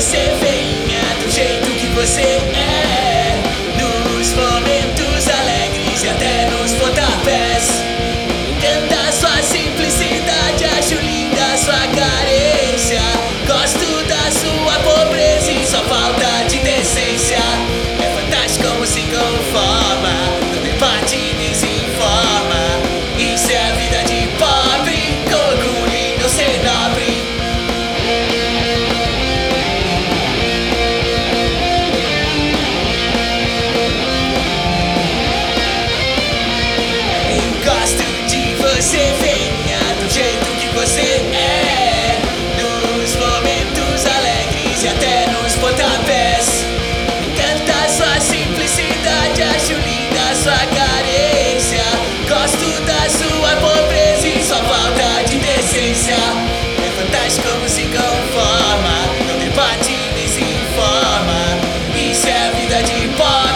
você venha do jeito que você é. Nos momentos alegres e até nos pontapés. Canta sua simplicidade, acho linda sua carência. Gosto da sua 你吧。